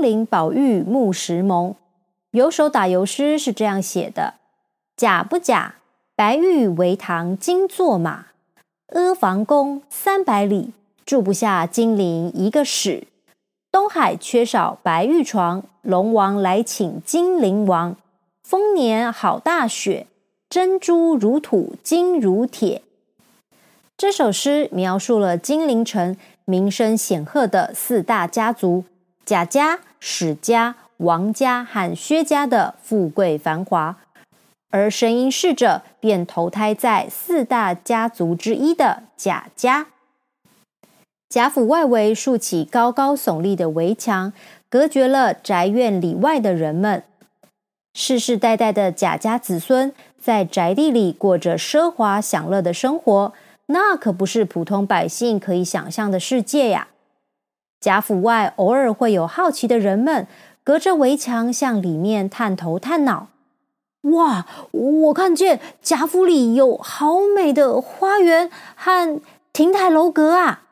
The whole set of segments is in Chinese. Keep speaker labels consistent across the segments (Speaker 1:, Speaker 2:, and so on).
Speaker 1: 陵宝玉木石盟。有首打油诗是这样写的：“假不假？白玉为堂金作马，阿房宫三百里，住不下金陵一个史。东海缺少白玉床，龙王来请金陵王。丰年好大雪，珍珠如土金如铁。”这首诗描述了金陵城名声显赫的四大家族贾家、史家。王家和薛家的富贵繁华，而神瑛逝者便投胎在四大家族之一的贾家。贾府外围竖起高高耸立的围墙，隔绝了宅院里外的人们。世世代代的贾家子孙在宅地里过着奢华享乐的生活，那可不是普通百姓可以想象的世界呀！贾府外偶尔会有好奇的人们。隔着围墙向里面探头探脑，哇！我看见贾府里有好美的花园和亭台楼阁啊！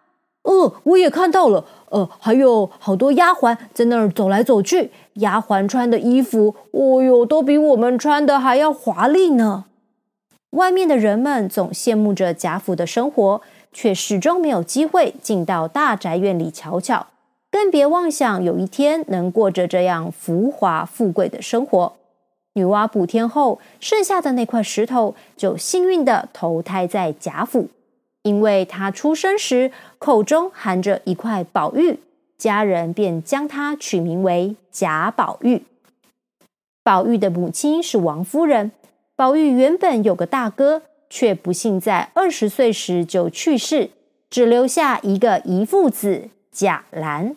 Speaker 2: 呃，我也看到了，呃，还有好多丫鬟在那儿走来走去。丫鬟穿的衣服，哦哟，都比我们穿的还要华丽呢。
Speaker 1: 外面的人们总羡慕着贾府的生活，却始终没有机会进到大宅院里瞧瞧。更别妄想有一天能过着这样浮华富贵的生活。女娲补天后，剩下的那块石头就幸运的投胎在贾府，因为她出生时口中含着一块宝玉，家人便将她取名为贾宝玉。宝玉的母亲是王夫人，宝玉原本有个大哥，却不幸在二十岁时就去世，只留下一个遗腹子贾兰。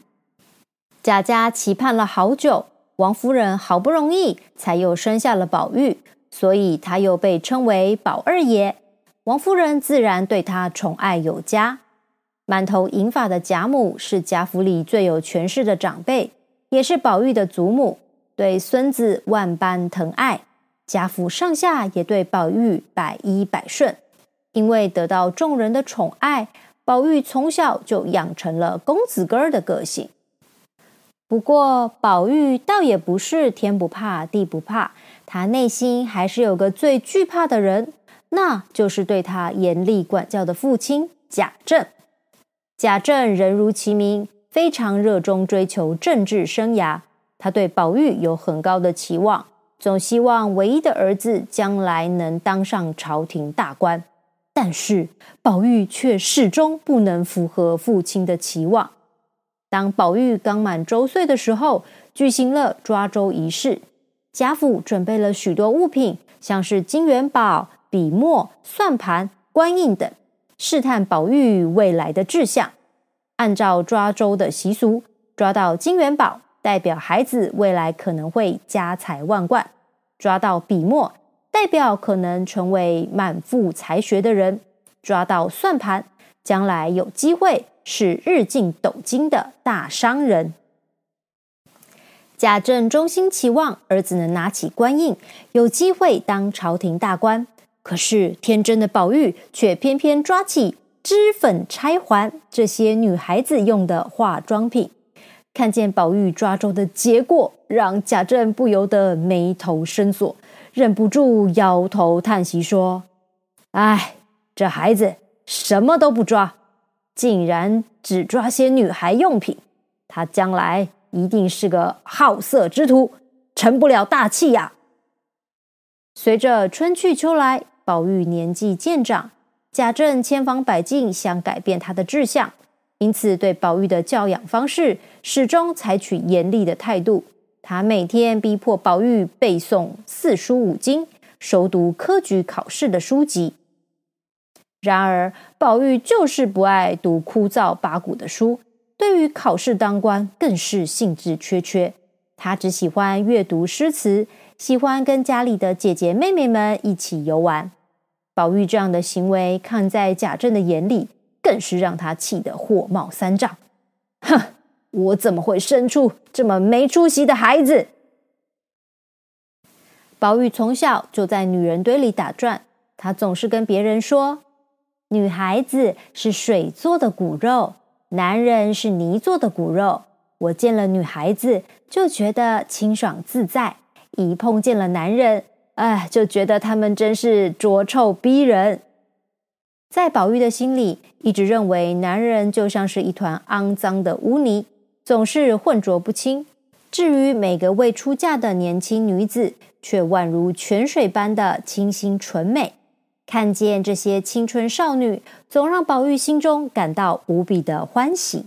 Speaker 1: 贾家期盼了好久，王夫人好不容易才又生下了宝玉，所以他又被称为宝二爷。王夫人自然对他宠爱有加。满头银发的贾母是贾府里最有权势的长辈，也是宝玉的祖母，对孙子万般疼爱。贾府上下也对宝玉百依百顺，因为得到众人的宠爱，宝玉从小就养成了公子哥儿的个性。不过，宝玉倒也不是天不怕地不怕，他内心还是有个最惧怕的人，那就是对他严厉管教的父亲贾政。贾政人如其名，非常热衷追求政治生涯。他对宝玉有很高的期望，总希望唯一的儿子将来能当上朝廷大官。但是，宝玉却始终不能符合父亲的期望。当宝玉刚满周岁的时候，举行了抓周仪式。贾府准备了许多物品，像是金元宝、笔墨、算盘、官印等，试探宝玉未来的志向。按照抓周的习俗，抓到金元宝，代表孩子未来可能会家财万贯；抓到笔墨，代表可能成为满腹才学的人；抓到算盘，将来有机会。是日进斗金的大商人。贾政衷心期望儿子能拿起官印，有机会当朝廷大官。可是天真的宝玉却偏偏抓起脂粉、钗环这些女孩子用的化妆品。看见宝玉抓周的结果，让贾政不由得眉头深锁，忍不住摇头叹息说：“哎，这孩子什么都不抓。”竟然只抓些女孩用品，他将来一定是个好色之徒，成不了大器呀。随着春去秋来，宝玉年纪渐长，贾政千方百计想改变他的志向，因此对宝玉的教养方式始终采取严厉的态度。他每天逼迫宝玉背诵四书五经，熟读科举考试的书籍。然而，宝玉就是不爱读枯燥八股的书，对于考试当官更是兴致缺缺。他只喜欢阅读诗词，喜欢跟家里的姐姐妹妹们一起游玩。宝玉这样的行为，看在贾政的眼里，更是让他气得火冒三丈。哼，我怎么会生出这么没出息的孩子？宝玉从小就在女人堆里打转，他总是跟别人说。女孩子是水做的骨肉，男人是泥做的骨肉。我见了女孩子就觉得清爽自在，一碰见了男人，哎，就觉得他们真是浊臭逼人。在宝玉的心里，一直认为男人就像是一团肮脏的污泥，总是混浊不清。至于每个未出嫁的年轻女子，却宛如泉水般的清新纯美。看见这些青春少女，总让宝玉心中感到无比的欢喜。